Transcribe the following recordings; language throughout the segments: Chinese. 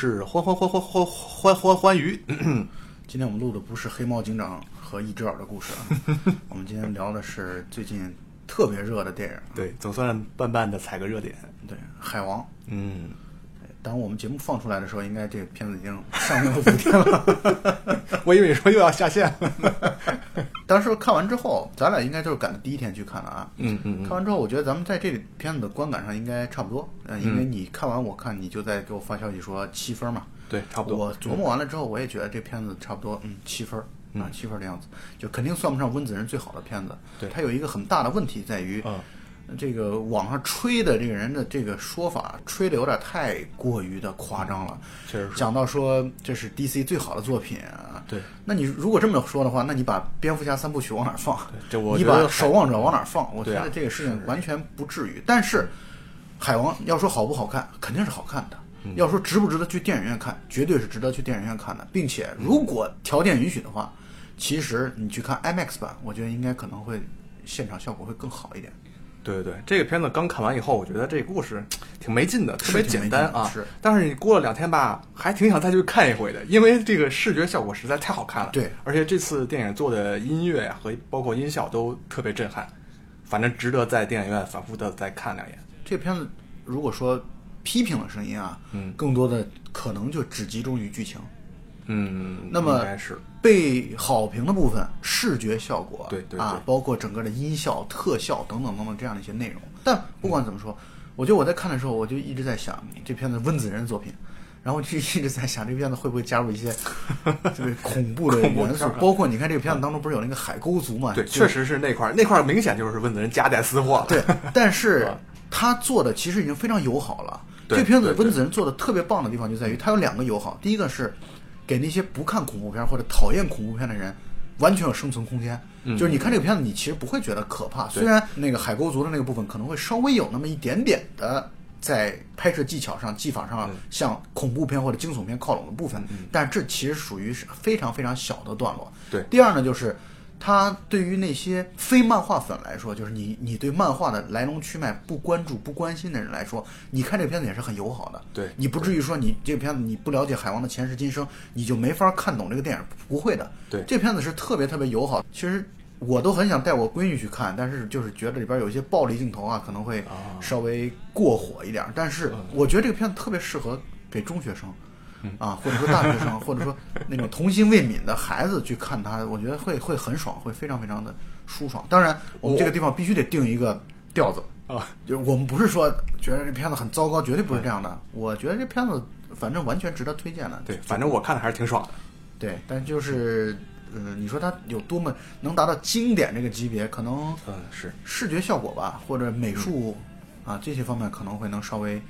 是欢欢欢欢欢欢欢欢愉。今天我们录的不是黑猫警长和一只耳的故事啊，我们今天聊的是最近特别热的电影，对，总算慢慢的踩个热点。对，《海王》。嗯，当我们节目放出来的时候，应该这个片子已经上映了五天了。我以为说又要下线了。当时看完之后，咱俩应该就是赶的第一天去看了啊。嗯嗯看完之后，我觉得咱们在这个片子的观感上应该差不多。嗯，因为你看完，我看你就在给我发消息说七分嘛。对，差不多。我琢磨完了之后，我也觉得这片子差不多，嗯，七分啊，七分的样子，就肯定算不上温子仁最好的片子。对，它有一个很大的问题在于，嗯，这个网上吹的这个人的这个说法，吹的有点太过于的夸张了。确实，讲到说这是 DC 最好的作品啊。对，那你如果这么说的话，那你把蝙蝠侠三部曲往哪放？这我你把守望者往哪放？我觉得这个事情完全不至于。但是，海王要说好不好看，肯定是好看的。要说值不值得去电影院看，绝对是值得去电影院看的，并且如果条件允许的话，其实你去看 IMAX 版，我觉得应该可能会现场效果会更好一点。对对对，这个片子刚看完以后，我觉得这个故事 挺没劲的，特别简单啊。是，但是你过了两天吧，还挺想再去看一回的，因为这个视觉效果实在太好看了。对，而且这次电影做的音乐呀和包括音效都特别震撼，反正值得在电影院反复的再看两眼。这片子如果说。批评的声音啊，嗯，更多的可能就只集中于剧情，嗯，那么是被好评的部分，视觉效果，对对啊，包括整个的音效、特效等等等等这样的一些内容。但不管怎么说，我觉得我在看的时候，我就一直在想，这片子温子仁作品，然后就一直在想，这片子会不会加入一些 这个恐怖的元素？包括你看这个片子当中不是有那个海沟族嘛？对，确实是那块儿那块儿明显就是温子仁夹带私货了。对，但是他做的其实已经非常友好了。这片子温子仁做的特别棒的地方就在于，他有两个友好。第一个是给那些不看恐怖片或者讨厌恐怖片的人，完全有生存空间。就是你看这个片子，你其实不会觉得可怕。虽然那个海沟族的那个部分可能会稍微有那么一点点的在拍摄技巧上、技法上向恐怖片或者惊悚片靠拢的部分，但这其实属于是非常非常小的段落。对。第二呢，就是。他对于那些非漫画粉来说，就是你你对漫画的来龙去脉不关注不关心的人来说，你看这个片子也是很友好的。对你不至于说你这个片子你不了解海王的前世今生，你就没法看懂这个电影，不会的。对，这片子是特别特别友好。其实我都很想带我闺女去看，但是就是觉得里边有一些暴力镜头啊，可能会稍微过火一点。但是我觉得这个片子特别适合给中学生。啊，或者说大学生，或者说那种童心未泯的孩子去看它，我觉得会会很爽，会非常非常的舒爽。当然，我们这个地方必须得定一个调子啊，就是我们不是说觉得这片子很糟糕，绝对不是这样的。我觉得这片子反正完全值得推荐的。对，反正我看的还是挺爽的。对，但就是，呃，你说它有多么能达到经典这个级别，可能嗯是视觉效果吧，或者美术啊这些方面可能会能稍微。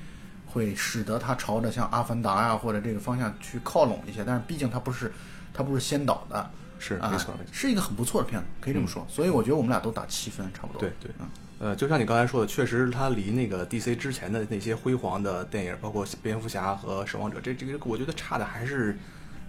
会使得它朝着像《阿凡达》呀或者这个方向去靠拢一些，但是毕竟它不是，它不是先导的，是没错，是一个很不错的片子，可以这么说。所以我觉得我们俩都打七分，差不多。对对，嗯，呃，就像你刚才说的，确实它离那个 DC 之前的那些辉煌的电影，包括蝙蝠侠和守望者，这这个我觉得差的还是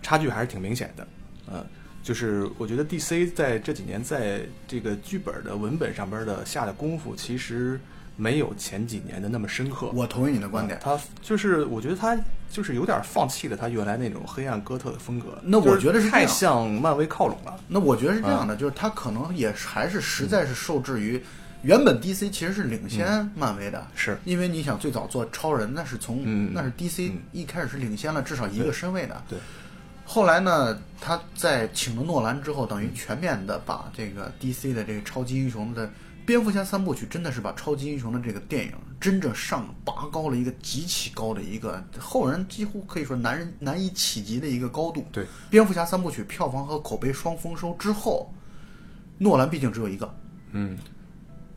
差距还是挺明显的。呃，就是我觉得 DC 在这几年在这个剧本的文本上边的下的功夫，其实。没有前几年的那么深刻。我同意你的观点，他就是我觉得他就是有点放弃了他原来那种黑暗哥特的风格。那我觉得是太向漫威靠拢了。那我觉得是这样的，就是他可能也还是实在是受制于原本 DC 其实是领先漫威的，是因为你想最早做超人，那是从那是 DC 一开始是领先了至少一个身位的。对。后来呢，他在请了诺兰之后，等于全面的把这个 DC 的这个超级英雄的。蝙蝠侠三部曲真的是把超级英雄的这个电影真正上拔高了一个极其高的一个后人几乎可以说难人难以企及的一个高度。对，蝙蝠侠三部曲票房和口碑双丰收之后，诺兰毕竟只有一个。嗯，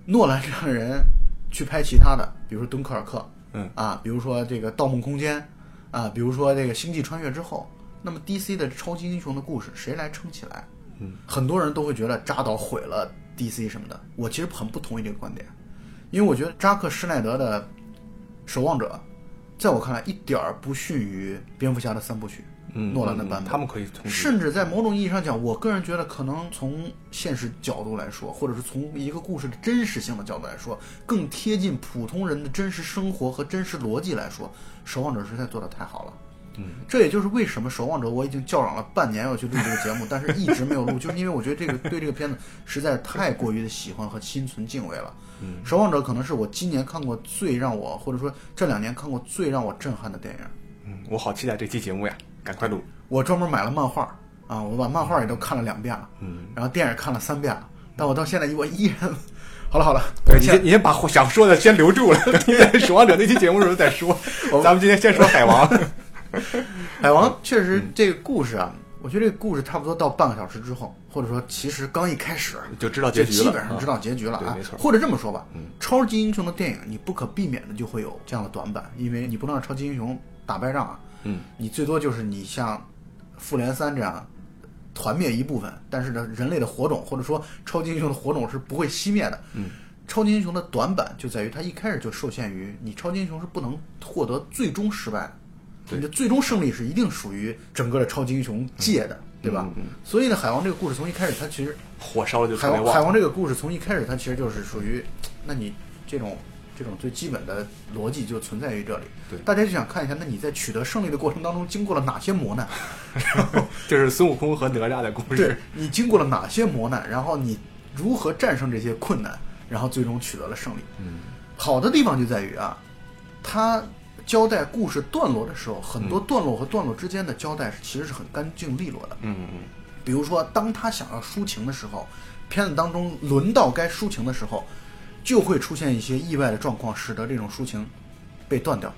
诺兰让人去拍其他的，比如说敦刻尔克，嗯啊，比如说这个盗梦空间，啊，比如说这个星际穿越之后，那么 DC 的超级英雄的故事谁来撑起来？嗯，很多人都会觉得扎导毁了。DC 什么的，我其实很不同意这个观点，因为我觉得扎克施耐德的《守望者》在我看来一点儿不逊于蝙蝠侠的三部曲。嗯，诺兰的版本，他们可以同甚至在某种意义上讲，我个人觉得，可能从现实角度来说，或者是从一个故事的真实性的角度来说，更贴近普通人的真实生活和真实逻辑来说，《守望者》实在做的太好了。嗯，这也就是为什么《守望者》我已经叫嚷了半年要去录这个节目，但是一直没有录，就是因为我觉得这个对这个片子实在是太过于的喜欢和心存敬畏了。嗯，《守望者》可能是我今年看过最让我，或者说这两年看过最让我震撼的电影。嗯，我好期待这期节目呀，赶快录。我专门买了漫画啊，我把漫画也都看了两遍了，嗯，然后电影看了三遍了，但我到现在我依然，好了好了，对你先你先把想说的先留住了，等你在《守望者》那期节目的时候再说。咱们今天先说海王。海王确实这个故事啊，我觉得这个故事差不多到半个小时之后，或者说其实刚一开始就知道结局了，基本上知道结局了啊。没错。或者这么说吧，超级英雄的电影你不可避免的就会有这样的短板，因为你不能让超级英雄打败仗啊。嗯。你最多就是你像复联三这样团灭一部分，但是呢，人类的火种或者说超级英雄的火种是不会熄灭的。嗯。超级英雄的短板就在于他一开始就受限于你超级英雄是不能获得最终失败的。你的最终胜利是一定属于整个的超级英雄界的，对吧？所以呢，海王这个故事从一开始，它其实火烧就海王海王这个故事从一开始，它其实就是属于，那你这种这种最基本的逻辑就存在于这里。对，大家就想看一下，那你在取得胜利的过程当中经过了哪些磨难？然 后就是孙悟空和哪吒的故事。对你经过了哪些磨难，然后你如何战胜这些困难，然后最终取得了胜利？嗯，好的地方就在于啊，他。交代故事段落的时候，很多段落和段落之间的交代是其实是很干净利落的。嗯嗯。比如说，当他想要抒情的时候，片子当中轮到该抒情的时候，就会出现一些意外的状况，使得这种抒情被断掉。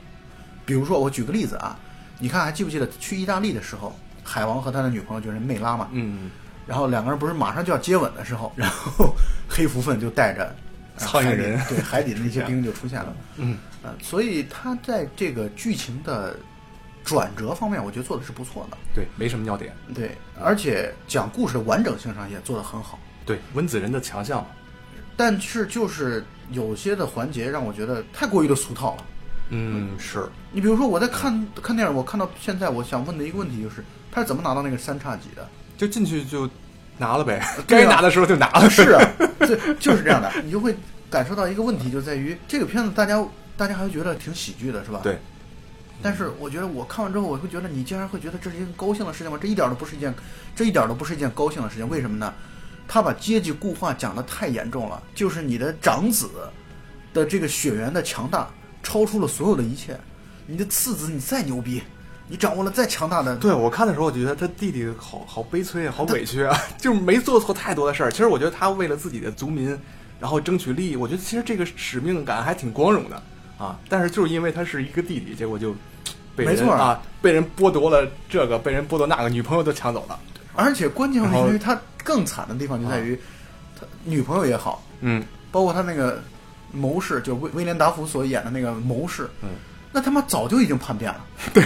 比如说，我举个例子啊，你看还记不记得去意大利的时候，海王和他的女朋友就是梅拉嘛？嗯。然后两个人不是马上就要接吻的时候，然后黑蝠鲼就带着。苍蝇人对海底的那些兵就出现了，嗯呃，所以他在这个剧情的转折方面，我觉得做的是不错的。对，没什么尿点。对，而且讲故事的完整性上也做得很好。对，温子仁的强项。但是就是有些的环节让我觉得太过于的俗套了。嗯，是你比如说我在看看电影，我看到现在，我想问的一个问题就是，他是怎么拿到那个三叉戟的？就进去就。拿了呗，该拿的时候就拿了。是啊，对，就是这样的。你就会感受到一个问题，就在于这个片子，大家大家还会觉得挺喜剧的，是吧？对。但是我觉得我看完之后，我会觉得你竟然会觉得这是一件高兴的事情吗？这一点都不是一件，这一点都不是一件高兴的事情。为什么呢？他把阶级固化讲的太严重了，就是你的长子的这个血缘的强大超出了所有的一切，你的次子你再牛逼。你掌握了再强大的，对我看的时候，我就觉得他弟弟好好悲催啊，好委屈啊，就是没做错太多的事儿。其实我觉得他为了自己的族民，然后争取利益，我觉得其实这个使命感还挺光荣的啊。但是就是因为他是一个弟弟，结果就被人啊被人剥夺了这个，被人剥夺那个，女朋友都抢走了。而且关键是因为他更惨的地方就在于，他女朋友也好，嗯，包括他那个谋士，就威威廉达福所演的那个谋士，嗯。那他妈早就已经叛变了，对，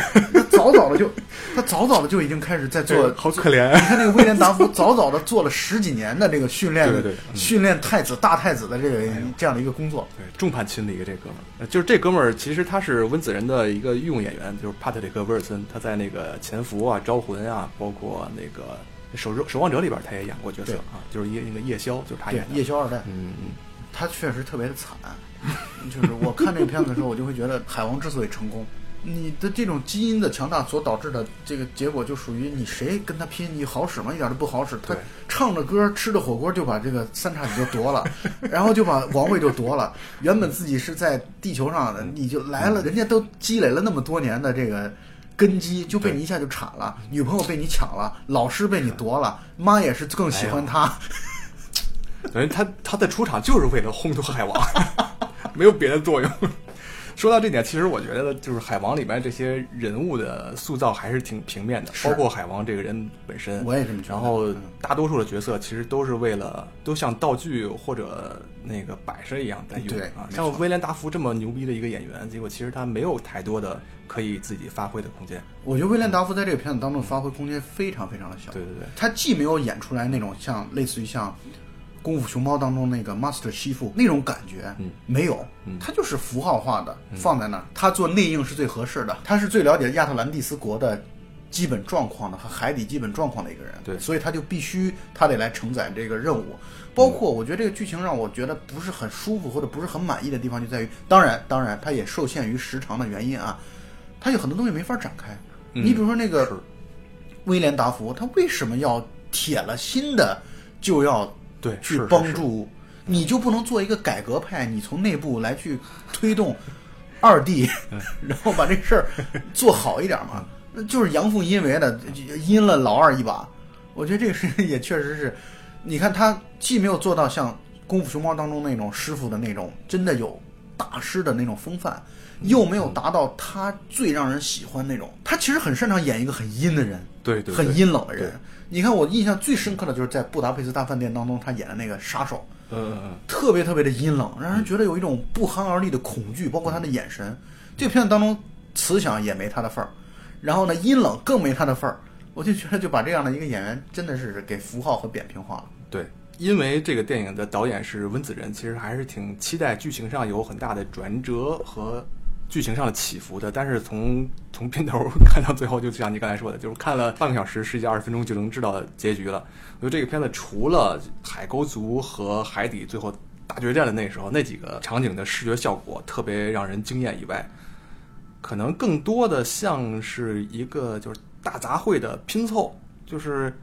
他早早的就，他早早的就已经开始在做，好可怜。你看那个威廉达夫，早早的做了十几年的这个训练，对对，训练太子、大太子的这个这样的一个工作，对，众叛亲离的这哥们儿，就是这哥们儿，其实他是温子仁的一个御用演员，就是帕特里克·威尔森，他在那个《潜伏》啊、《招魂》啊，包括那个《守守望者》里边，他也演过角色啊，就是夜那个夜宵，就是他演的。夜宵二代，嗯嗯，他确实特别的惨。就是我看这个片子的时候，我就会觉得海王之所以成功，你的这种基因的强大所导致的这个结果，就属于你谁跟他拼，你好使吗？一点都不好使。他唱着歌，吃着火锅，就把这个三叉戟就夺了，然后就把王位就夺了。原本自己是在地球上的，你就来了，人家都积累了那么多年的这个根基，就被你一下就铲了。女朋友被你抢了，老师被你夺了，妈也是更喜欢他。等于他他的出场就是为了烘托海王。没有别的作用。说到这点，其实我觉得就是海王里面这些人物的塑造还是挺平面的，包括海王这个人本身。我也这么觉得。然后大多数的角色其实都是为了都像道具或者那个摆设一样在用啊。像威廉达福这么牛逼的一个演员，结果其实他没有太多的可以自己发挥的空间。我觉得威廉达福在这个片子当中发挥空间非常非常的小。对对对，他既没有演出来那种像类似于像。功夫熊猫当中那个 Master 西父那种感觉，嗯，没有，嗯。他就是符号化的放在那儿，他做内应是最合适的，他是最了解亚特兰蒂斯国的基本状况的和海底基本状况的一个人，对。所以他就必须他得来承载这个任务。包括我觉得这个剧情让我觉得不是很舒服或者不是很满意的地方，就在于，当然，当然，它也受限于时长的原因啊，它有很多东西没法展开。嗯。你比如说那个威廉达福，他为什么要铁了心的就要对去帮助？你就不能做一个改革派？你从内部来去推动二弟 然后把这事儿做好一点嘛？那就是阳奉阴违的，阴了老二一把。我觉得这个事情也确实是，你看他既没有做到像《功夫熊猫》当中那种师傅的那种真的有大师的那种风范，又没有达到他最让人喜欢那种。他其实很擅长演一个很阴的人，对很阴冷的人。你看我印象最深刻的就是在《布达佩斯大饭店》当中，他演的那个杀手，嗯嗯嗯，特别特别的阴冷，让人觉得有一种不寒而栗的恐惧，包括他的眼神。这个片子当中，慈祥也没他的份儿，然后呢，阴冷更没他的份儿。我就觉得就把这样的一个演员真的是给符号和扁平化了。对，因为这个电影的导演是温子仁，其实还是挺期待剧情上有很大的转折和剧情上的起伏的。但是从 从片头看到最后，就像你刚才说的，就是看了半个小时、十几二十分钟就能知道结局了。我觉得这个片子除了海沟族和海底最后大决战的那时候那几个场景的视觉效果特别让人惊艳以外，可能更多的像是一个就是大杂烩的拼凑，就是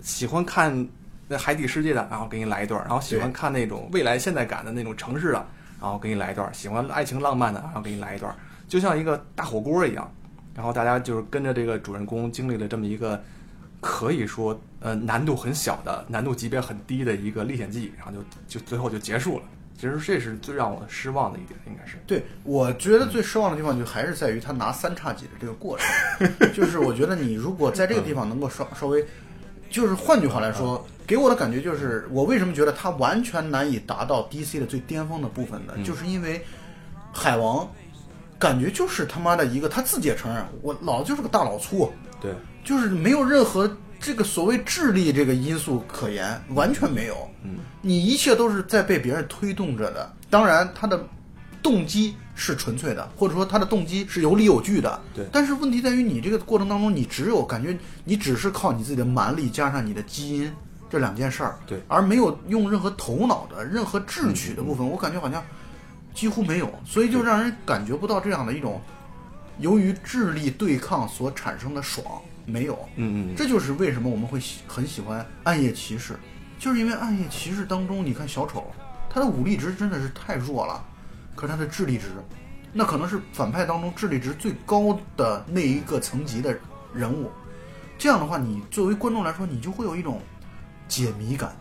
喜欢看那海底世界的，然后给你来一段儿；然后喜欢看那种未来现代感的那种城市的，然后给你来一段儿；喜欢爱情浪漫的，然后给你来一段儿，就像一个大火锅一样。然后大家就是跟着这个主人公经历了这么一个可以说呃难度很小的、难度级别很低的一个历险记，然后就就最后就结束了。其实这是最让我失望的一点，应该是。对，我觉得最失望的地方就还是在于他拿三叉戟的这个过程，就是我觉得你如果在这个地方能够稍稍微，就是换句话来说，给我的感觉就是，我为什么觉得他完全难以达到 DC 的最巅峰的部分呢？就是因为海王感觉就是他妈的一个，他自己也承认，我老子就是个大老粗，对，就是没有任何这个所谓智力这个因素可言，完全没有。嗯，你一切都是在被别人推动着的。当然，他的动机是纯粹的，或者说他的动机是有理有据的。对但是问题在于，你这个过程当中，你只有感觉你只是靠你自己的蛮力加上你的基因这两件事儿，对而没有用任何头脑的、任何智取的部分，我感觉好像几乎没有，所以就让人感觉不到这样的一种由于智力对抗所产生的爽，没有。嗯嗯，这就是为什么我们会喜很喜欢《暗夜骑士》，就是因为《暗夜骑士》当中，你看小丑，他的武力值真的是太弱了，可是他的智力值，那可能是反派当中智力值最高的那一个层级的人物。这样的话，你作为观众来说，你就会有一种解谜感，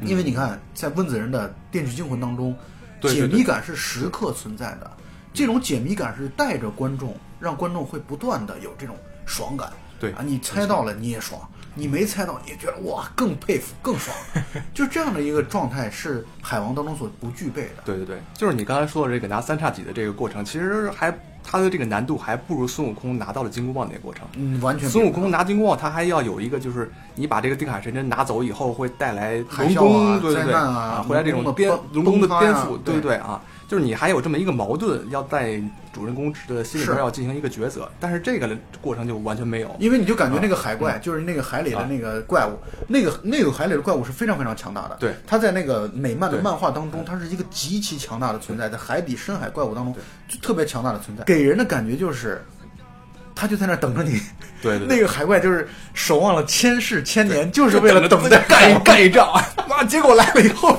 因为你看，在温子仁的《电锯惊魂》当中，对对对解谜感是时刻存在的。这种解谜感是带着观众，让观众会不断的有这种爽感。对啊，你猜到了你也爽，你没猜到你也觉得哇更佩服更爽，就这样的一个状态是海王当中所不具备的。对对对，就是你刚才说的这个拿三叉戟的这个过程，其实还它的这个难度还不如孙悟空拿到了金箍棒那个过程。嗯，完全孙悟空拿金箍棒，他还要有一个，就是你把这个定海神针拿走以后，会带来龙宫，啊对对啊回来这种龙的颠崩龙宫的崩塌呀颠覆，对对。对对啊，就是你还有这么一个矛盾，要在主人公的心里边要进行一个抉择，但是这个过程就完全没有。因为你就感觉那个海怪，就是那个海里的那个怪物，那个那个海里的怪物是非常非常强大的。对，它在那个美漫的漫画当中，它是一个极其强大的存在，在海底深海怪物当中就特别强大的存在，给人的感觉就是，他就在那等着你。对对对那个海怪就是守望了千世千年，就是为了等待干 一干一仗，妈，结果来了以后，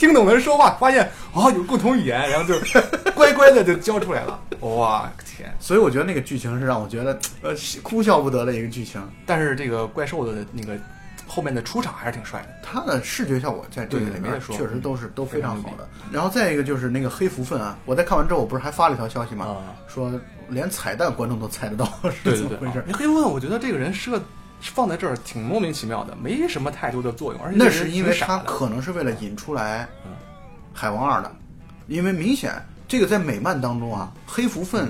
听懂的人说话，发现哦有共同语言，然后就 乖乖的就交出来了。哇天！所以我觉得那个剧情是让我觉得呃哭笑不得的一个剧情。但是这个怪兽的那个后面的出场还是挺帅的。它的视觉效果在这个里面确实都是都非常好的。然后再一个就是那个黑福分啊，我在看完之后，我不是还发了一条消息吗？啊说连彩蛋观众都猜得到是怎么回事黑分，我觉得这个人设放在这儿挺莫名其妙的，没什么太多的作用，而且那是因为他可能是为了引出来嗯。海王二的，因为明显这个在美漫当中啊，黑蝠鲼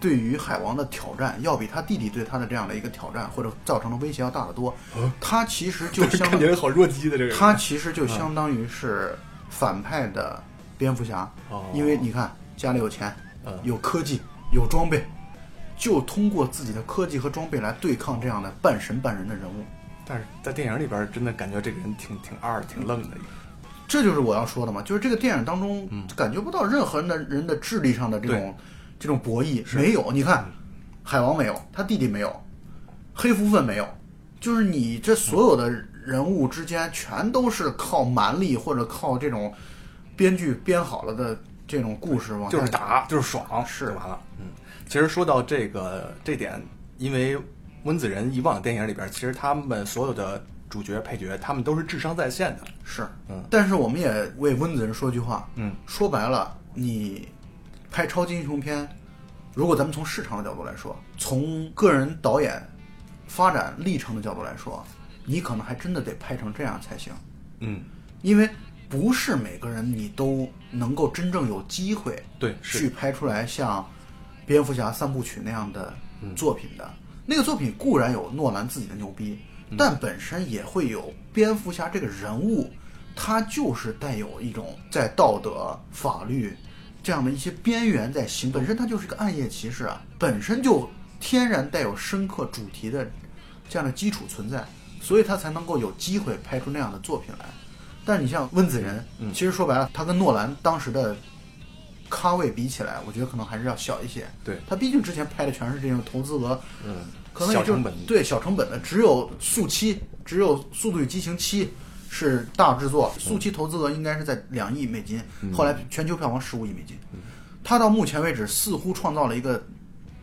对于海王的挑战，要比他弟弟对他的这样的一个挑战或者造成的威胁要大得多。他其实就 相当于好弱鸡的这个，他其实就相当于是反派的蝙蝠侠，因为你看家里有钱，有科技，有装备，就通过自己的科技和装备来对抗这样的半神半人的人物。但是在电影里边，真的感觉这个人挺挺二、挺愣的。这就是我要说的嘛，就是这个电影当中感觉不到任何人的人的智力上的这种。这种博弈没有，你看，海王没有，他弟弟没有，黑蝠鲼没有，就是你这所有的人物之间全都是靠蛮力或者靠这种编剧编好了的这种故事往，就是打就是爽是完了。嗯，其实说到这个这点，因为温子仁以往的电影里边，其实他们所有的主角配角，他们都是智商在线的。是，嗯，但是我们也为温子仁说句话，嗯，说白了，你。拍超级英雄片，如果咱们从市场的角度来说，从个人导演发展历程的角度来说，你可能还真的得拍成这样才行。嗯，因为不是每个人你都能够真正有机会对去拍出来像蝙蝠侠三部曲那样的作品的。那个作品固然有诺兰自己的牛逼，但本身也会有蝙蝠侠这个人物，他就是带有一种在道德、法律。这样的一些边缘在行，本身他就是一个暗夜骑士啊，本身就天然带有深刻主题的这样的基础存在，所以他才能够有机会拍出那样的作品来。但你像温子仁，其实说白了，他跟诺兰当时的咖位比起来，我觉得可能还是要小一些。对他毕竟之前拍的全是这种投资额，嗯，可能也就对小成本的，只有速七，只有《速度与激情七》。是大制作，速七投资额应该是在两亿美金，后来全球票房十五亿美金。他到目前为止似乎创造了一个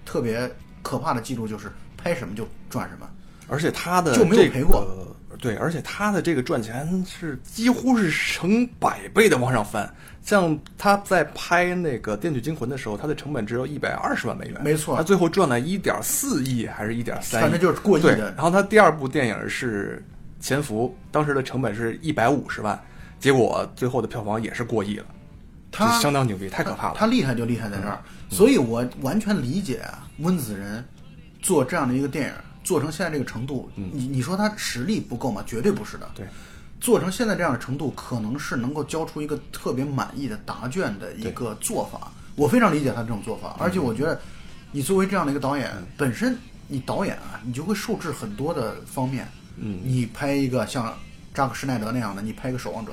特别可怕的记录，就是拍什么就赚什么，而且他的就没有赔过。对，而且他的这个赚钱是几乎是成百倍的往上翻。像他在拍那个《电锯惊魂》的时候，他的成本只有一百二十万美元，没错，他最后赚了一点四亿还是一点三亿，反正就是过亿的。然后他第二部电影是。潜伏当时的成本是一百五十万，结果最后的票房也是过亿了，他相当牛逼，太可怕了。他厉害就厉害在这儿，所以我完全理解温子仁做这样的一个电影做成现在这个程度。你你说他实力不够吗？绝对不是的。对，做成现在这样的程度，可能是能够交出一个特别满意的答卷的一个做法。我非常理解他这种做法，而且我觉得你作为这样的一个导演，本身你导演啊，你就会受制很多的方面。嗯，你拍一个像扎克施耐德那样的，你拍一个守望者，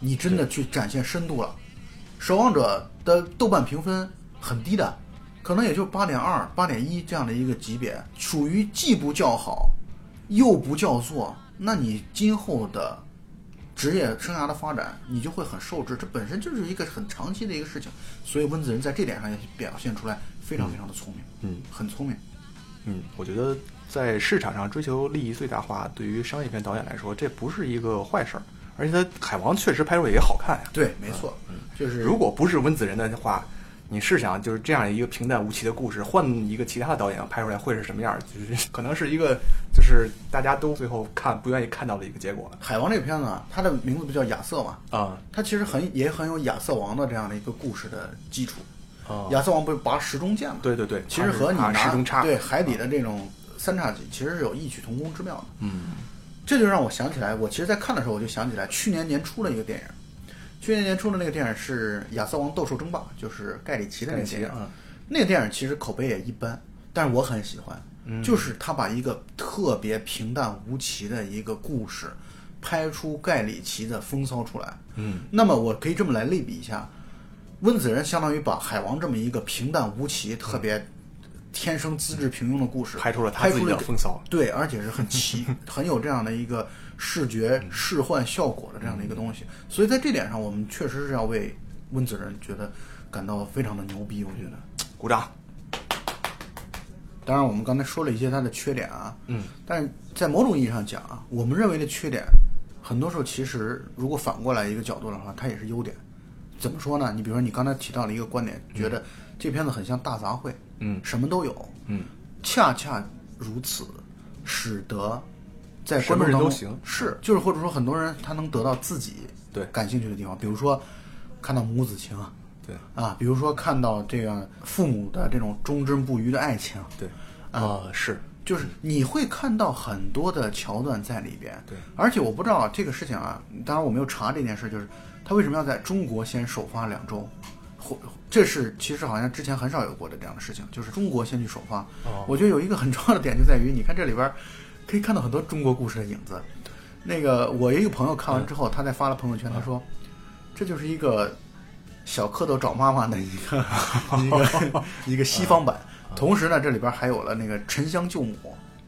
你真的去展现深度了。守望者的豆瓣评分很低的，可能也就八点二、八点一这样的一个级别，属于既不叫好，又不叫座。那你今后的职业生涯的发展，你就会很受制。这本身就是一个很长期的一个事情。所以温子仁在这点上也表现出来非常非常的聪明，嗯，很聪明。嗯，我觉得。在市场上追求利益最大化，对于商业片导演来说，这不是一个坏事儿。而且他《海王》确实拍出来也好看呀。对，没错。嗯，就是如果不是温子仁的话，你试想，就是这样一个平淡无奇的故事，换一个其他的导演拍出来会是什么样？就是 可能是一个，就是大家都最后看不愿意看到的一个结果。海王这个片子啊，它的名字不叫亚瑟嘛？啊，它其实很也很有亚瑟王的这样的一个故事的基础。啊，亚瑟王不是拔时钟剑吗？对对对，其实和你拿时钟叉对海底的这种。三叉戟其实是有异曲同工之妙的，嗯，这就让我想起来，我其实，在看的时候，我就想起来去年年初的一个电影，去年年初的那个电影是《亚瑟王斗兽争霸》，就是盖里奇的那个电影。那个电影其实口碑也一般，但是我很喜欢，就是他把一个特别平淡无奇的一个故事，拍出盖里奇的风骚出来。嗯，那么我可以这么来类比一下，温子仁相当于把海王这么一个平淡无奇、特别。天生资质平庸的故事，拍出了他自己的风骚，对，而且是很奇，很有这样的一个视觉视幻效果的这样的一个东西。所以在这点上，我们确实是要为温子仁觉得感到非常的牛逼。我觉得，鼓掌。当然，我们刚才说了一些他的缺点啊，嗯，但是在某种意义上讲啊，我们认为的缺点，很多时候其实如果反过来一个角度的话，它也是优点。怎么说呢？你比如说，你刚才提到了一个观点，觉得这片子很像大杂烩。嗯，什么都有，嗯，恰恰如此，使得在观众当中是就是或者说很多人他能得到自己对感兴趣的地方，比如说看到母子情，对啊，比如说看到这个父母的这种忠贞不渝的爱情，对，啊是，就是你会看到很多的桥段在里边。对，而且我不知道这个事情啊，当然我没有查这件事，就是他为什么要在中国先首发两周，或这是其实好像之前很少有过的这样的事情，就是中国先去首发。哦我觉得有一个很重要的点就在于，你看这里边儿可以看到很多中国故事的影子。那个我一个朋友看完之后，他在发了朋友圈，他说这就是一个小蝌蚪找妈妈的一个 一个一个西方版。同时呢，这里边还有了那个沉香救母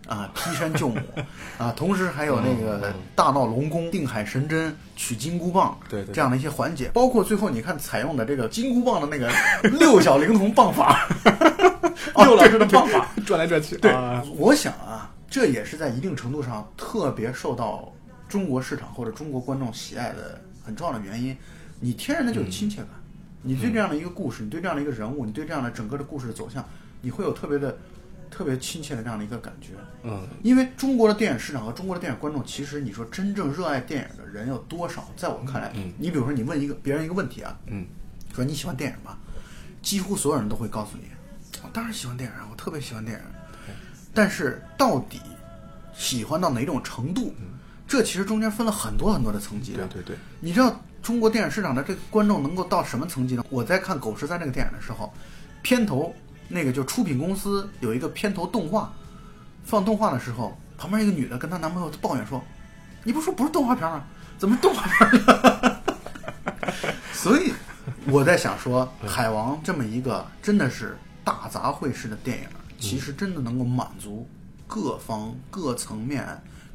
啊，劈山救母 啊，同时还有那个大闹龙宫、定海神针、取金箍棒，对对这样的一些环节，包括最后你看采用的这个金箍棒的那个 六小龄童棒法，六老师的棒法，转来转去，对啊，我想啊，这也是在一定程度上特别受到中国市场或者中国观众喜爱的很重要的原因。你天然的就有亲切感，你对这样的一个故事，你对这样的一个人物，你对这样的整个的故事的走向，你会有特别的、特别亲切的这样的一个感觉。嗯，因为中国的电影市场和中国的电影观众，其实你说真正热爱电影的人有多少？在我看来，嗯你比如说你问一个别人一个问题啊，嗯，说你喜欢电影吗？几乎所有人都会告诉你，我当然喜欢电影啊，我特别喜欢电影。但是到底喜欢到哪种程度，这其实中间分了很多很多的层级的。对对对，你知道中国电影市场的这个观众能够到什么层级呢？我在看《狗十三》这个电影的时候，片头那个就出品公司有一个片头动画，放动画的时候，旁边一个女的跟她男朋友抱怨说：“你不说不是动画片吗？怎么是动画片了？” 所以我在想说，《海王》这么一个真的是大杂烩式的电影，其实真的能够满足各方各层面、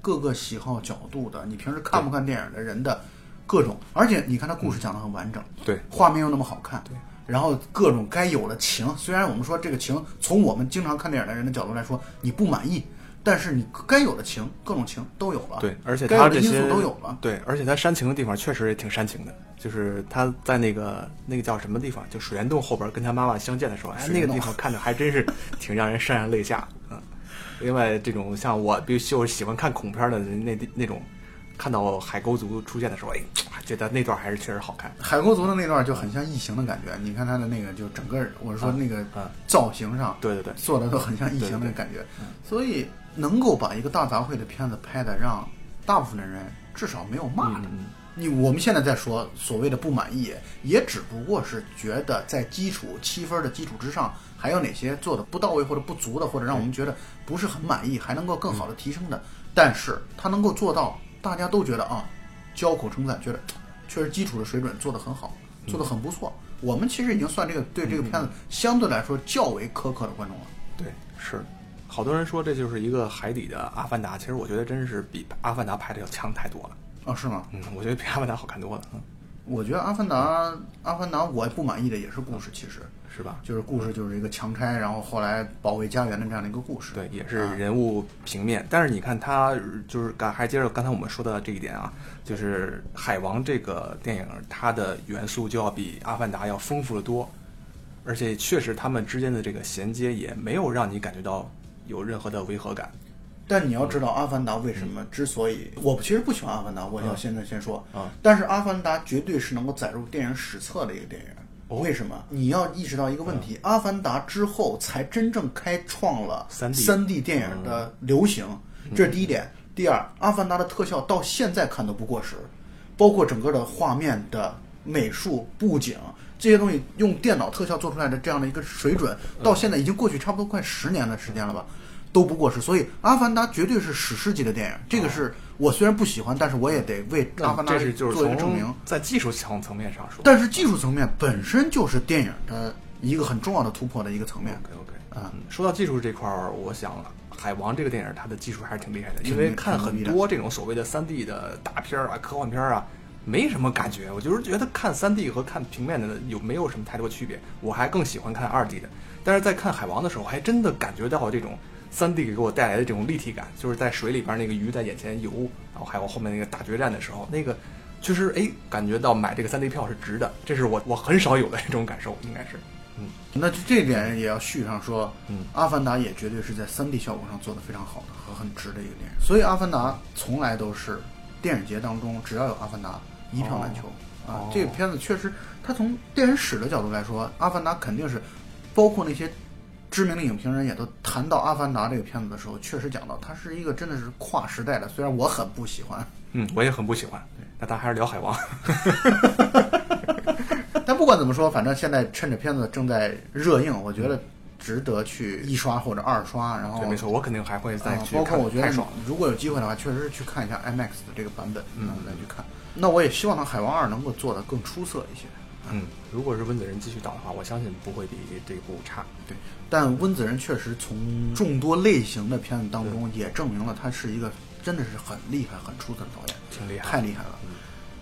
各个喜好角度的，你平时看不看电影的人的各种，而且你看他故事讲得很完整，对，画面又那么好看，对，然后各种该有的情，虽然我们说这个情从我们经常看电影的人的角度来说你不满意，但是你该有的情，各种情都有了，对，而且他这些素都有了，对，而且他煽情的地方确实也挺煽情的，就是他在那个那个叫什么地方，就水帘洞后边跟他妈妈相见的时候，哎，那个地方看着还真是挺让人潸然泪下，嗯。另外，这种像我，比如就是喜欢看恐怖片的那那那种，看到海沟族出现的时候，哎，觉得那段还是确实好看。海沟族的那段就很像异形的感觉，你看他的那个就整个，我是说那个啊造型上，对对对，做的都很像异形的感觉，所以能够把一个大杂烩的片子拍的让大部分的人至少没有骂的。嗯你我们现在在说所谓的不满意，也只不过是觉得在基础七分的基础之上，还有哪些做的不到位或者不足的，或者让我们觉得不是很满意，还能够更好的提升的。但是他能够做到，大家都觉得啊，交口称赞，觉得 确实基础的水准做得很好，做得很不错。我们其实已经算这个对这个片子相对来说较为苛刻的观众了。对，是。好多人说这就是一个海底的《阿凡达》，其实我觉得真是比《阿凡达》拍的要强太多了。哦，是吗？嗯，我觉得比《阿凡达》好看多了。嗯，我觉得《阿凡达》《阿凡达》我不满意的也是故事，其实是吧？就是故事就是一个强拆，然后后来保卫家园的这样的一个故事。对，也是啊人物平面。但是你看他就是刚还接着刚才我们说的这一点啊，就是《海王》这个电影，它的元素就要比《阿凡达》要丰富的多，而且确实他们之间的这个衔接也没有让你感觉到有任何的违和感。但你要知道，《阿凡达》为什么之所以我其实不喜欢《阿凡达》，我要现在先说啊。但是《阿凡达》绝对是能够载入电影史册的一个电影。哦为什么？你要意识到一个问题，《阿凡达》之后才真正开创了三 D 三 D 电影的流行，这是第一点。第二，《阿凡达》的特效到现在看都不过时，包括整个的画面的美术、布景这些东西，用电脑特效做出来的这样的一个水准，到现在已经过去差不多快十年的时间了吧。都不过时，所以《阿凡达》绝对是史诗级的电影。这个是我虽然不喜欢，但是我也得为《阿凡达这》是就是做一个证明。在技术层层面上说。但是技术层面本身就是电影的一个很重要的突破的一个层面。OK OK 啊嗯，说到技术这块儿，我想《海王》这个电影它的技术还是挺厉害的，因为看很多这种所谓的三 D 的大片儿啊、科幻片儿啊，没什么感觉。我就是觉得看三 D 和看平面的有没有什么太多区别，我还更喜欢看二 D 的。但是在看海王的时候，还真的感觉到这种三 D 给我带来的这种立体感，就是在水里边那个鱼在眼前游，然后还有后面那个大决战的时候，那个确实哎感觉到买这个三 D 票是值的，这是我我很少有的这种感受，应该是。嗯，那这点也要续上说，嗯阿凡达》也绝对是在三 D 效果上做得非常好的和很值的一个电影。所以，《阿凡达》从来都是电影节当中只要有《阿凡达》，一票难求。啊。这个片子确实，它从电影史的角度来说，《阿凡达》肯定是，包括那些知名的影评人也都谈到《阿凡达》这个片子的时候，确实讲到它是一个真的是跨时代的。虽然我很不喜欢，嗯，我也很不喜欢。对，那咱还是聊海王。但不管怎么说，反正现在趁着片子正在热映，我觉得。值得去一刷或者二刷，然后对，没错，我肯定还会再去包括我觉得，如果有机会的话，确实是去看一下 IMAX 的这个版本，嗯，再去看。那我也希望呢，海王二能够做得更出色一些。嗯，如果是温子仁继续导的话，我相信不会比这部差。对，但温子仁确实从众多类型的片子当中，也证明了他是一个真的是很厉害、很出色的导演，挺厉害，太厉害了。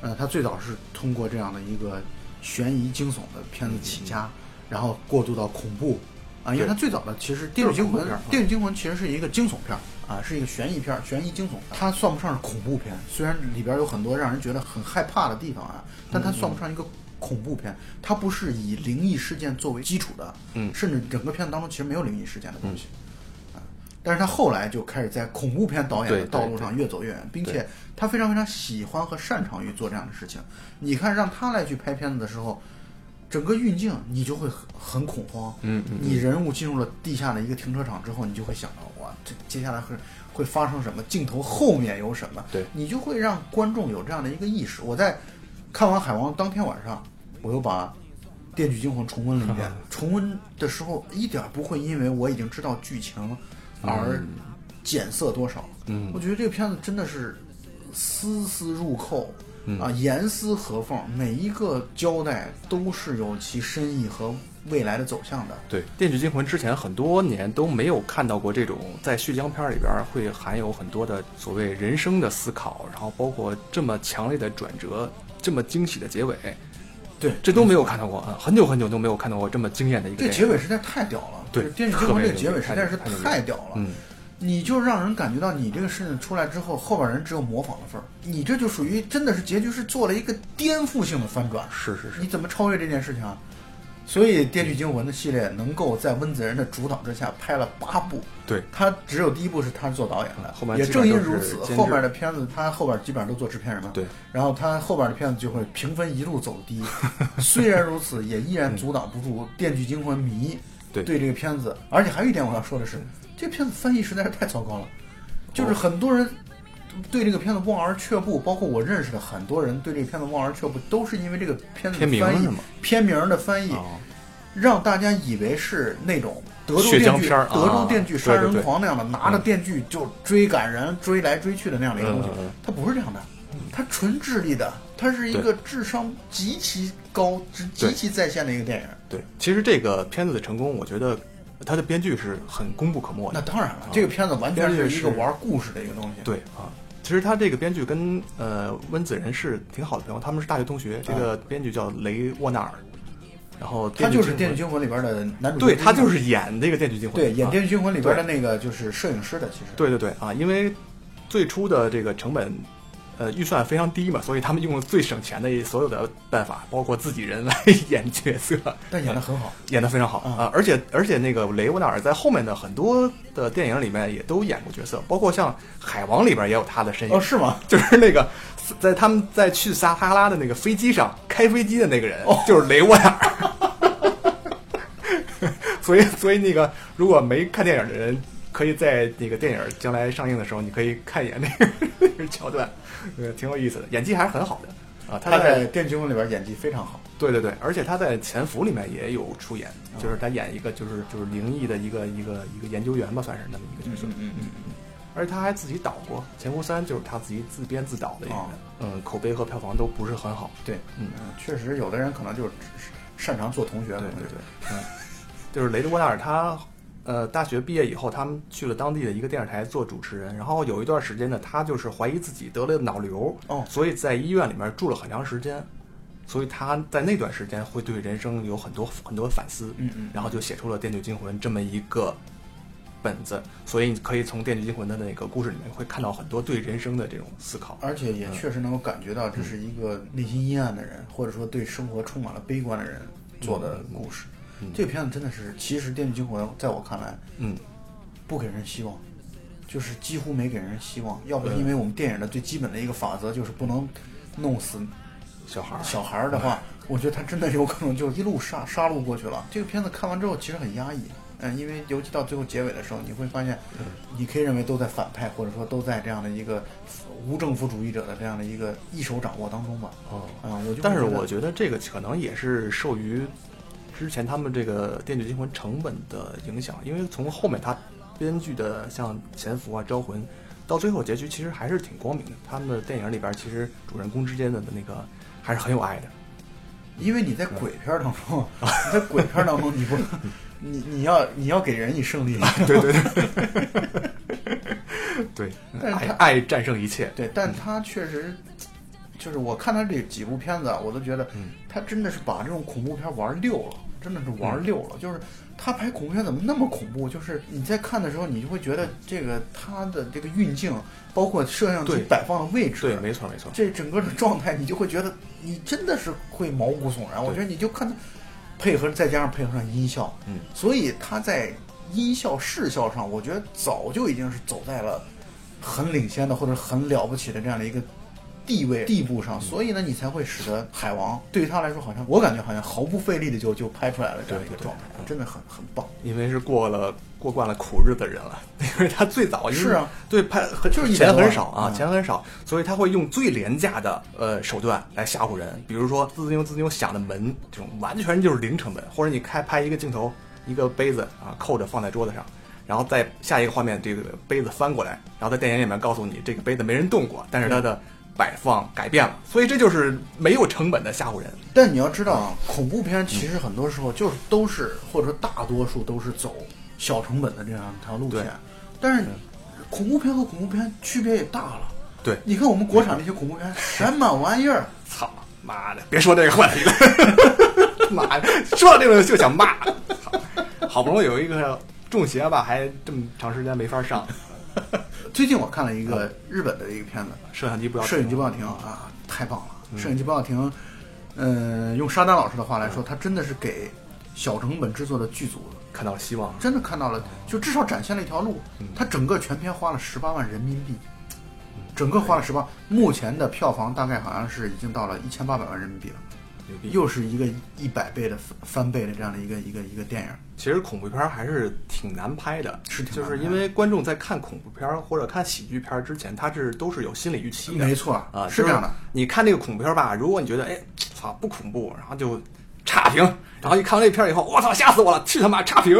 呃，他最早是通过这样的一个悬疑惊悚的片子起家，然后过渡到恐怖。啊，因为他最早的其实《电锯惊魂》，《电锯惊魂》其实是一个惊悚片啊，是一个悬疑片，悬疑惊悚。它算不上是恐怖片，虽然里边有很多让人觉得很害怕的地方啊，但它算不上一个恐怖片。它不是以灵异事件作为基础的，嗯，甚至整个片子当中其实没有灵异事件的东西，啊。但是他后来就开始在恐怖片导演的道路上越走越远，并且他非常非常喜欢和擅长于做这样的事情。你看，让他来去拍片子的时候。整个运镜你就会很很恐慌，嗯，你人物进入了地下的一个停车场之后，你就会想到哇，这接下来会会发生什么？镜头后面有什么？对，你就会让观众有这样的一个意识。我在看完《海王》当天晚上，我又把《电锯惊魂》重温了一遍。重温的时候一点不会因为我已经知道剧情而减色多少。嗯，我觉得这个片子真的是丝丝入扣。啊，严丝合缝，每一个交代都是有其深意和未来的走向的。对，《电锯惊魂》之前很多年都没有看到过这种在血浆片里边会含有很多的所谓人生的思考，然后包括这么强烈的转折，这么惊喜的结尾。对，这都没有看到过啊，很久很久都没有看到过这么惊艳的一个。这结尾实在太屌了。对，《电视剧中》这结尾实在是太屌了。嗯。你就让人感觉到，你这个事情出来之后，后边人只有模仿的份儿。你这就属于真的是结局是做了一个颠覆性的翻转。是是是。你怎么超越这件事情啊？所以《电锯惊魂》的系列能够在温子仁的主导之下拍了八部。对。他只有第一部是他是做导演的。后面也正因如此，后面的片子他后边基本上都做制片人了。对。然后他后边的片子就会评分一路走低。虽然如此，也依然阻挡不住《电锯惊魂》迷对对这个片子。而且还有一点我要说的是，这片子翻译实在是太糟糕了。就是很多人对这个片子望而却步，包括我认识的很多人对这个片子望而却步，都是因为这个片子的翻译，片名的翻译，让大家以为是那种德州电锯、德州电锯杀人狂那样的，拿着电锯就追赶人、追来追去的那样的一个东西。它不是这样的，它纯智力的，它是一个智商极其高、极其在线的一个电影。对，其实这个片子的成功，我觉得。他的编剧是很功不可没的。那当然了，这个片子完全是一个玩故事的一个东西。对啊，其实他这个编剧跟呃温子仁是挺好的朋友，他们是大学同学。这个编剧叫雷沃纳尔，然后他就是《电锯惊魂》里边的男主。对他就是演这个《电锯惊魂》。对，演《电锯惊魂》里边的那个就是摄影师的，其实。对对对啊，因为最初的这个成本。呃，预算非常低嘛，所以他们用了最省钱的所有的办法，包括自己人来 演角色，但演得很好，演得非常好啊！而且而且那个雷沃纳尔在后面的很多的电影里面也都演过角色，包括像《海王》里边也有他的身影。哦，是吗？就是那个在他们在去撒哈拉的那个飞机上开飞机的那个人，就是雷沃纳尔。所以所以那个如果没看电影的人，可以在那个电影将来上映的时候，你可以看一眼那个那个桥段。对，挺有意思的，演技还是很好的啊。他在《电锯惊魂》里边演技非常好。对对对，而且他在《潜伏》里面也有出演，就是他演一个就是就是灵异的一个一个一个研究员吧，算是那么一个角色。嗯嗯嗯。而且他还自己导过《潜伏三》，就是他自己自编自导的一个。嗯，口碑和票房都不是很好。对，嗯，确实有的人可能就是擅长做同学。对对对，嗯，就是雷德沃纳尔他。呃，大学毕业以后，他们去了当地的一个电视台做主持人。然后有一段时间呢，他就是怀疑自己得了脑瘤，哦，所以在医院里面住了很长时间。所以他在那段时间会对人生有很多很多反思，嗯嗯，然后就写出了《电锯惊魂》这么一个本子。所以你可以从《电锯惊魂》的那个故事里面会看到很多对人生的这种思考，而且也确实能够感觉到这是一个内心阴暗的人，或者说对生活充满了悲观的人做的故事。这个片子真的是，其实《电锯惊魂》在我看来，嗯，不给人希望，就是几乎没给人希望。要不是因为我们电影的最基本的一个法则，就是不能弄死小孩儿小孩儿的话，我觉得他真的有可能就一路杀杀戮过去了。这个片子看完之后其实很压抑，嗯，因为尤其到最后结尾的时候，你会发现，你可以认为都在反派，或者说都在这样的一个无政府主义者的这样的一个一手掌握当中吧。哦，啊，我就但是我觉得这个可能也是受于之前他们这个《电锯惊魂》成本的影响，因为从后面他编剧的像《潜伏》啊、《招魂》，到最后结局其实还是挺光明的。他们的电影里边其实主人公之间的那个还是很有爱的。因为你在鬼片当中，你在鬼片当中，你不，你你要你要给人以胜利，对对对，对，爱但是他爱战胜一切。对，但他确实，就是我看他这几部片子啊，我都觉得嗯他真的是把这种恐怖片玩溜了，真的是玩溜了。就是他拍恐怖片怎么那么恐怖？就是你在看的时候，你就会觉得这个他的这个运镜，包括摄像机摆放的位置，对，没错没错。这整个的状态，你就会觉得你真的是会毛骨悚然。我觉得你就看他配合，再加上配合上音效，嗯，所以他在音效视效上，我觉得早就已经是走在了很领先的或者很了不起的这样的一个地位地步上，所以呢，你才会使得海王对于他来说，好像我感觉好像毫不费力的就就拍出来了这样一个状态，真的很很棒。因为是过了过惯了苦日子的人了，因为他最早因为是啊，对拍很就是一百钱很少啊，嗯。钱很少，所以他会用最廉价的呃手段来吓唬人，比如说滋溜滋溜响的门这种，完全就是零成本，或者你开拍一个镜头，一个杯子啊扣着放在桌子上，然后再下一个画面这个杯子翻过来，然后在电影里面告诉你这个杯子没人动过，但是它的摆放改变了，所以这就是没有成本的吓唬人。但你要知道啊，恐怖片其实很多时候就是都是，或者说大多数都是走小成本的这样一条路线对。但是恐怖片和恐怖片区别也大了。对你看我们国产那些恐怖片，什么玩意儿？操妈的，别说这个话题了，妈的，说到这个就想骂。操，好不容易有一个中邪吧，还这么长时间没法上，最近我看了一个日本的一个片子，摄像机不要摄影机不要停啊，太棒了！摄影机不要停，呃，用沙丹老师的话来说，他真的是给小成本制作的剧组看到了希望。真的看到了，就至少展现了一条路。他整个全片花了十八万人民币，整个花了十八，目前的票房大概好像是已经到了一千八百万人民币了，又是一个一百倍的翻翻倍的这样的一个一个一个电影。其实恐怖片还是挺难拍的，是就是因为观众在看恐怖片或者看喜剧片之前，他是都是有心理预期的。没错啊，是这样的。你看那个恐怖片吧，如果你觉得哎，操不恐怖，然后就差评，然后一看完这片儿以后，我操吓死我了，去他妈差评，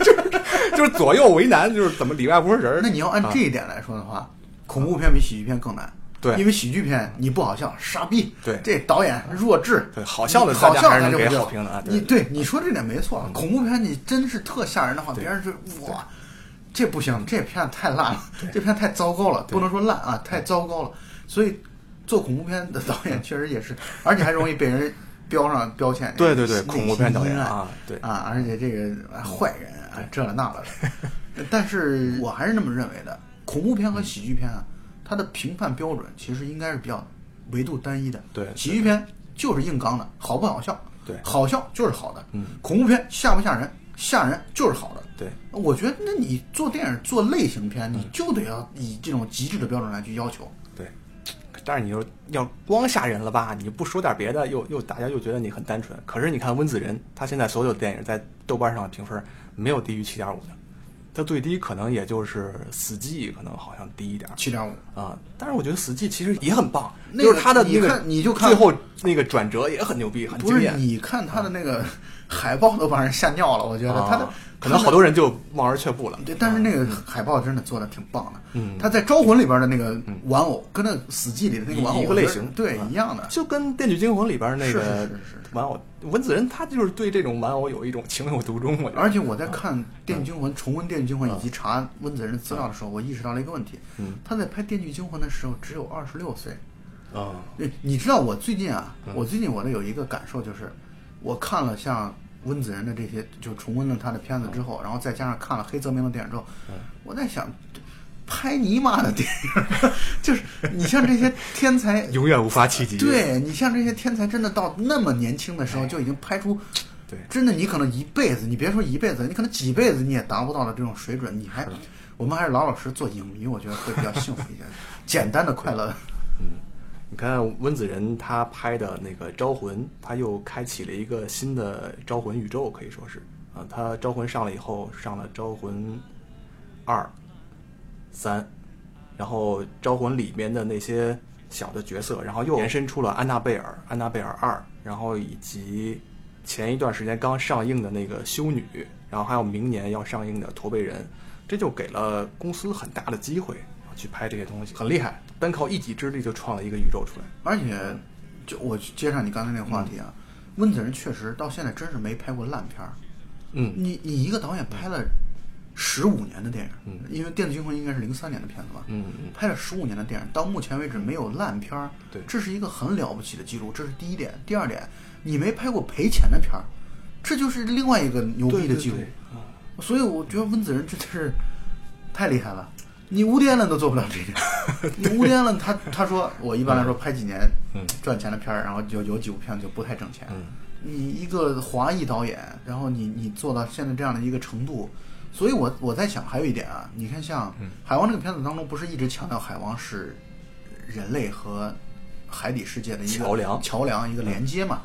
就是就是左右为难，就是怎么里外不是人儿。那你要按啊这一点来说的话，恐怖片比喜剧片更难。对。因为喜剧片你不好笑，傻逼。对。这导演弱智。对好笑的好笑大家还是能给咱就不好评的啊你对你说这点没错，恐怖片你真是特吓人的话，别人就哇，这不行，这片太烂了，这片太糟糕了，不能说烂啊，太糟糕了。所以做恐怖片的导演确实也是，而且还容易被人标上标签。对对对恐怖片导演啊对。啊，而且这个啊坏人啊这了那了的。但是我还是那么认为的，恐怖片和喜剧片啊，它的评判标准其实应该是比较维度单一的。对喜剧片就是硬刚的，好不好笑？对好笑就是好的。嗯，恐怖片吓不吓人？吓人就是好的。对，我觉得，那你做电影做类型片，你就得要以这种极致的标准来去要求。对，但是你又要光吓人了吧？你不说点别的，又又大家又觉得你很单纯。可是你看温子仁，他现在所有的电影在豆瓣上的评分没有低于七点五的，他最低可能也就是《死寂》，可能好像低一点儿七点五，啊。但是我觉得《死寂》其实也很棒，那个就是他的你那个看你就看最后那个转折也很牛逼，很不是惊艳。你看他的那个海报都把人吓尿了，我觉得他的啊可能好多人就望而却步了。对，但是那个海报真的做的挺棒的。嗯他在《招魂》里边的那个玩偶，跟那《死寂》里的那个玩偶一个类型对啊一样的。就跟《电锯惊魂》里边那个玩偶，文子仁他就是对这种玩偶有一种情有独钟。我觉得而且我在看《电锯惊魂》重温《电锯惊魂》以及查温子仁资料的时候，我意识到了一个问题：嗯他在拍《电锯惊魂》的时候只有二十六岁。啊，你知道我最近啊，嗯我最近我的有一个感受就是，我看了像温子仁的这些，就重温了他的片子之后，然后再加上看了黑泽明的电影之后，嗯我在想，拍尼玛的电影，就是你像这些天才，永远无法企及。对你像这些天才，真的到那么年轻的时候就已经拍出。对真的，你可能一辈子，你别说一辈子，你可能几辈子你也达不到的这种水准，你还，我们还是老老实实做影迷，我觉得会比较幸福一些，简单的快乐。你看温子仁他拍的那个《招魂》，他又开启了一个新的《招魂》宇宙，可以说是啊，他《招魂》上了以后，上了《招魂》二、三，然后《招魂》里面的那些小的角色，然后又延伸出了安娜贝尔、安娜贝尔二，然后以及前一段时间刚上映的那个修女，然后还有明年要上映的驼背人，这就给了公司很大的机会去拍这些东西，很厉害。单靠一己之力就创了一个宇宙出来，而且，就我接上你刚才那个话题啊，温子仁确实到现在真是没拍过烂片儿。嗯，你你一个导演拍了十五年的电影，嗯，因为《电子惊魂》应该是零三年的片子吧，嗯嗯，拍了十五年的电影，到目前为止没有烂片儿，对，这是一个很了不起的记录，这是第一点。第二点，你没拍过赔钱的片儿，这就是另外一个牛逼的记录。所以我觉得温子仁真的是太厉害了。你无天了都做不了这点，你无天了，他他说我一般来说拍几年赚钱的片儿，然后有有几部片子就不太挣钱。你一个华裔导演，然后你你做到现在这样的一个程度，所以我我在想还有一点啊，你看像《海王》这个片子当中，不是一直强调海王是人类和海底世界的一个桥梁桥梁一个连接嘛？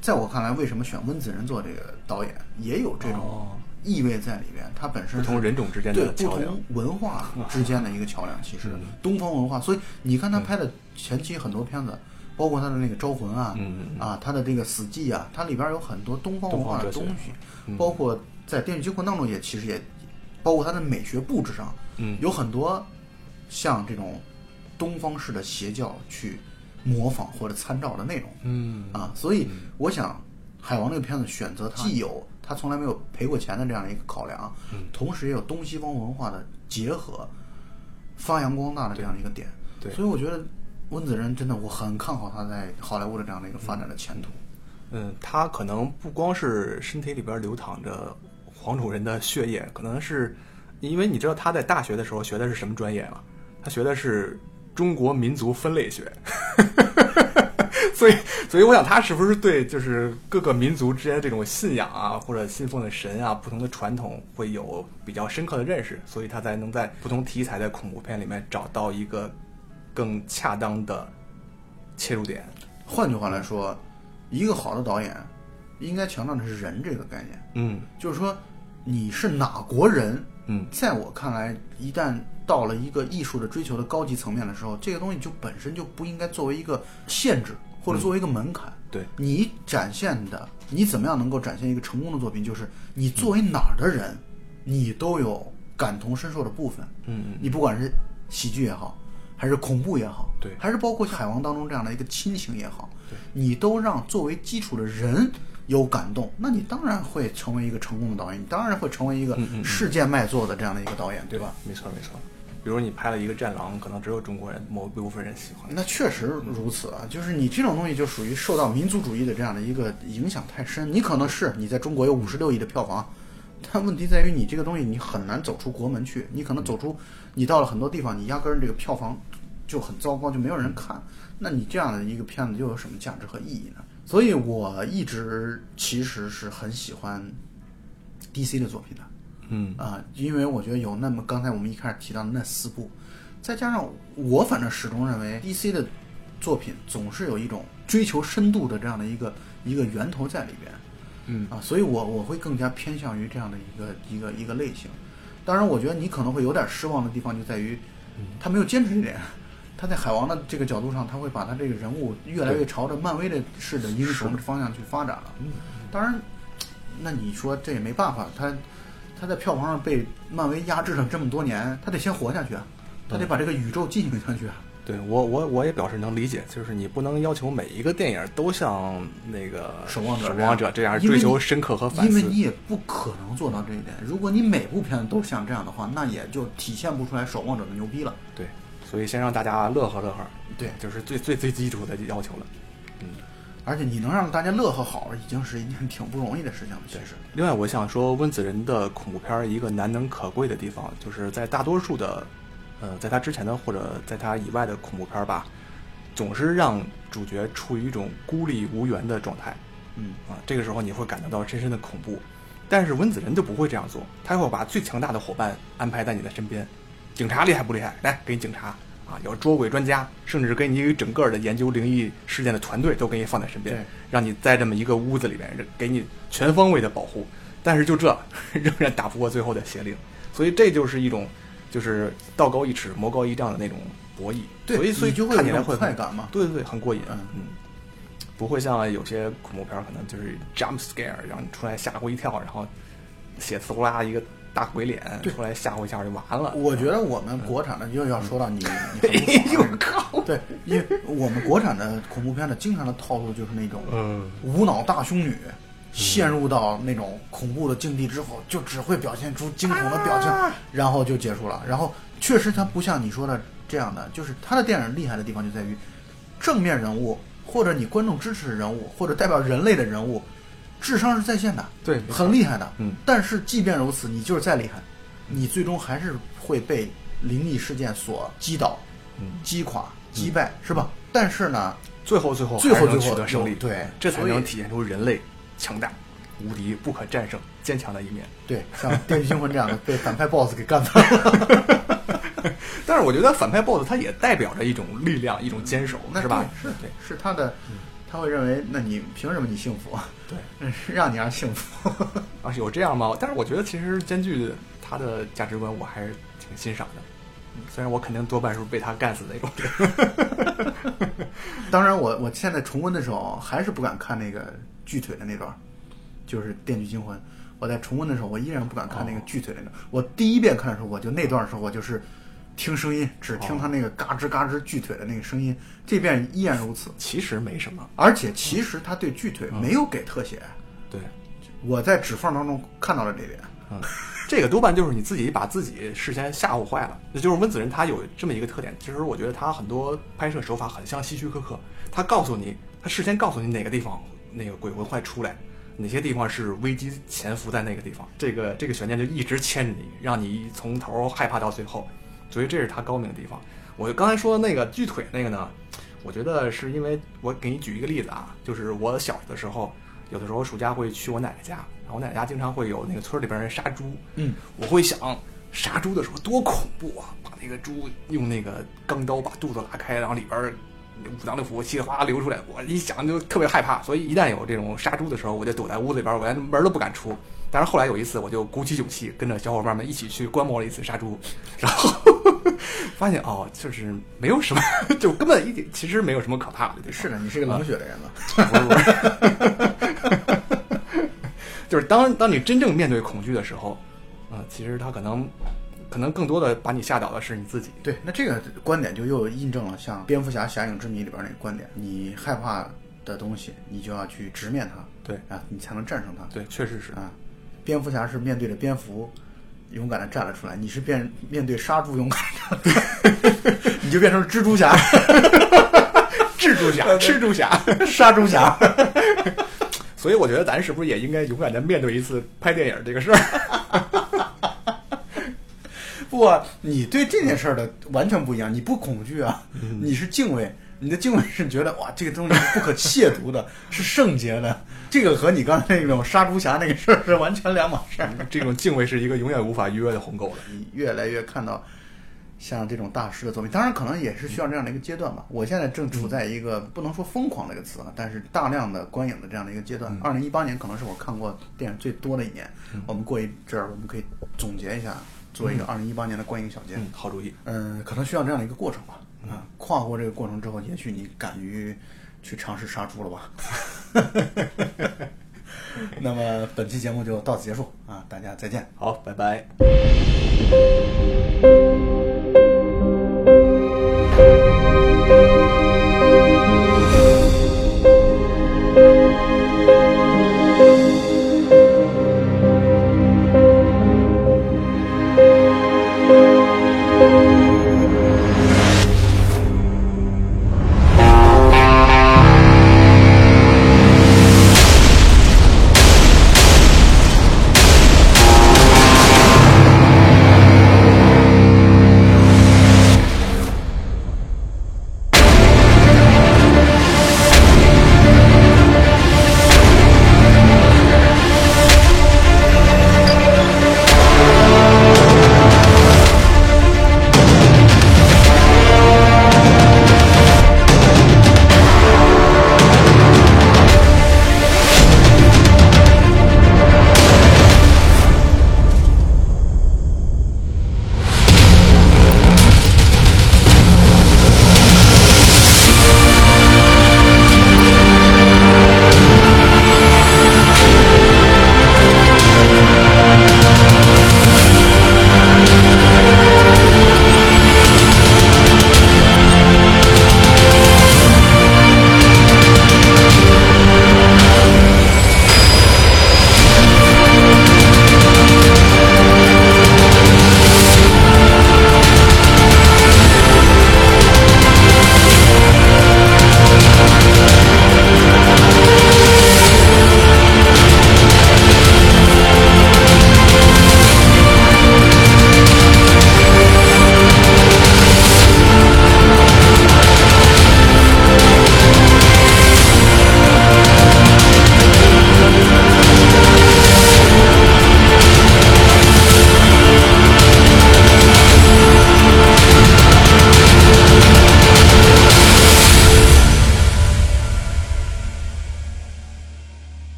在我看来，为什么选温子仁做这个导演，也有这种。意味在里边，它本身不同人种之间的对不同文化之间的一个桥梁。其实东方文化，所以你看他拍的前期很多片子，包括他的那个《招魂》啊，啊，他的这个《死寂》啊，它里边有很多东方文化的东西。包括在《电锯惊魂》当中，也其实也包括它的美学布置上，有很多像这种东方式的邪教去模仿或者参照的内容。嗯啊，所以我想《海王》这个片子选择它既有。他从来没有赔过钱的这样的一个考量，同时也有东西方文化的结合，发扬光大的这样的一个点。对，所以我觉得温子仁真的我很看好他在好莱坞的这样的一个发展的前途。嗯，他可能不光是身体里边流淌着黄种人的血液，可能是因为你知道他在大学的时候学的是什么专业吗？他学的是中国民族分类学。所以，所以我想，他是不是对就是各个民族之间这种信仰啊，或者信奉的神啊，不同的传统会有比较深刻的认识，所以他才能在不同题材的恐怖片里面找到一个更恰当的切入点。换句话来说，一个好的导演应该强调的是人这个概念。嗯，就是说你是哪国人？嗯，在我看来，一旦到了一个艺术的追求的高级层面的时候，这个东西就本身就不应该作为一个限制。或者作为一个门槛，对你展现的，你怎么样能够展现一个成功的作品？就是你作为哪儿的人，你都有感同身受的部分。嗯嗯，你不管是喜剧也好，还是恐怖也好，对，还是包括《海王》当中这样的一个亲情也好，对，你都让作为基础的人有感动，那你当然会成为一个成功的导演，你当然会成为一个世界卖座的这样的一个导演，对吧？没错，没错。比如你拍了一个《战狼》，可能只有中国人某一部分人喜欢。那确实如此啊，就是你这种东西就属于受到民族主义的这样的一个影响太深。你可能是你在中国有五十六亿的票房，但问题在于你这个东西你很难走出国门去。你可能走出，你到了很多地方，你压根儿这个票房就很糟糕，就没有人看。那你这样的一个片子又有什么价值和意义呢？所以我一直其实是很喜欢 DC 的作品的。嗯啊，因为我觉得有那么刚才我们一开始提到的那四部，再加上我反正始终认为 DC 的作品总是有一种追求深度的这样的一个一个源头在里边，嗯啊，所以我我会更加偏向于这样的一个一个一个类型。当然，我觉得你可能会有点失望的地方就在于，他没有坚持这点。他在海王的这个角度上，他会把他这个人物越来越朝着漫威的式的英雄的方向去发展了。嗯，当然，那你说这也没办法，他。他在票房上被漫威压制了这么多年，他得先活下去啊，他得把这个宇宙进行下去啊。对我，我我也表示能理解，就是你不能要求每一个电影都像那个守望者、守望者这样追求深刻和反思，因为你也不可能做到这一点。如果你每部片子都像这样的话，那也就体现不出来守望者的牛逼了。对，所以先让大家乐呵乐呵，对，就是最最最基础的要求了。嗯。而且你能让大家乐呵好，已经是一件挺不容易的事情了。其实，另外我想说，温子仁的恐怖片一个难能可贵的地方，就是在大多数的，呃，在他之前的或者在他以外的恐怖片吧，总是让主角处于一种孤立无援的状态。嗯啊，这个时候你会感觉到深深的恐怖。但是温子仁就不会这样做，他会把最强大的伙伴安排在你的身边。警察厉害不厉害？来，给你警察。啊，有捉鬼专家，甚至给你一整个的研究灵异事件的团队都给你放在身边，让你在这么一个屋子里面，给你全方位的保护。但是就这，仍然打不过最后的邪灵，所以这就是一种，就是道高一尺，魔高一丈的那种博弈。对，所以所以就看起来会快感嘛。对对对，很过瘾。嗯嗯，不会像有些恐怖片可能就是 jump scare，让你出来吓唬一跳，然后血呲呼啦一个大鬼脸出来吓唬一下就完了。我觉得我们国产的又要说到你，哎呦靠！对，因为我们国产的恐怖片的经常的套路就是那种嗯无脑大胸女。陷入到那种恐怖的境地之后，就只会表现出惊恐的表情，然后就结束了。然后确实，它不像你说的这样的，就是他的电影厉害的地方就在于，正面人物或者你观众支持的人物或者代表人类的人物，智商是在线的，对，很厉害的。嗯。但是即便如此，你就是再厉害，你最终还是会被灵异事件所击倒、击垮、击败，是吧？但是呢，最后最后最后最后取得胜利，对，这才能体现出人类。强大、无敌、不可战胜、坚强的一面。对，像《电锯惊魂》这样的 被反派 BOSS 给干翻了。但是我觉得反派 BOSS 他也代表着一种力量、一种坚守，是吧？是，对，是他的，他会认为，那你凭什么你幸福？对，让你让幸福啊？有这样吗？但是我觉得其实兼具他的价值观，我还是挺欣赏的。虽然我肯定多半是被他干死那种。当然，我我现在重温的时候还是不敢看那个。锯腿的那段，就是《电锯惊魂》。我在重温的时候，我依然不敢看那个锯腿那段。我第一遍看的时候，我就那段时候，我就是听声音，只听他那个嘎吱嘎吱锯腿的那个声音。这遍依然如此。其实没什么，而且其实他对锯腿没有给特写。对，我在指缝当中看到了这点。嗯，这个多半就是你自己把自己事先吓唬坏了。也就是温子仁他有这么一个特点，其实我觉得他很多拍摄手法很像希区柯克。他告诉你，他事先告诉你哪个地方。那个鬼魂会出来，哪些地方是危机潜伏在那个地方？这个这个悬念就一直牵着你，让你从头害怕到最后。所以这是他高明的地方。我刚才说的那个锯腿那个呢，我觉得是因为我给你举一个例子啊，就是我小的时候，有的时候暑假会去我奶奶家，然后我奶奶家经常会有那个村里边人杀猪，嗯，我会想杀猪的时候多恐怖啊，把那个猪用那个钢刀把肚子拉开，然后里边。五脏六腑稀里哗啦流出来，我一想就特别害怕，所以一旦有这种杀猪的时候，我就躲在屋子里边，我连门都不敢出。但是后来有一次，我就鼓起勇气，跟着小伙伴们一起去观摩了一次杀猪，然后发现哦，就是没有什么，就根本一点，其实没有什么可怕的。是的，你是个冷血的人了。就是当当你真正面对恐惧的时候，啊，其实他可能。可能更多的把你吓倒的是你自己。对，那这个观点就又印证了像《蝙蝠侠：侠影之谜》里边那个观点：你害怕的东西，你就要去直面它，对啊，你才能战胜它。对，确实是啊。蝙蝠侠是面对着蝙蝠，勇敢的站了出来；你是变面对杀猪，勇敢的，你就变成了蜘蛛侠，蜘蛛侠，蜘蛛侠，杀猪侠。所以我觉得咱是不是也应该勇敢的面对一次拍电影这个事儿？不，你对这件事儿的完全不一样。你不恐惧啊，你是敬畏。你的敬畏是觉得哇，这个东西是不可亵渎的，是圣洁的。这个和你刚才那种杀猪侠那个事儿是完全两码事儿。这种敬畏是一个永远无法逾越的鸿沟了。你越来越看到像这种大师的作品，当然可能也是需要这样的一个阶段吧。我现在正处在一个不能说疯狂这个词啊，但是大量的观影的这样的一个阶段。二零一八年可能是我看过电影最多的一年。我们过一阵儿，我们可以总结一下。做一个二零一八年的观影小结，好主意。嗯，可能需要这样的一个过程吧。啊，跨过这个过程之后，也许你敢于去尝试杀猪了吧？那么本期节目就到此结束啊，大家再见。好，拜拜。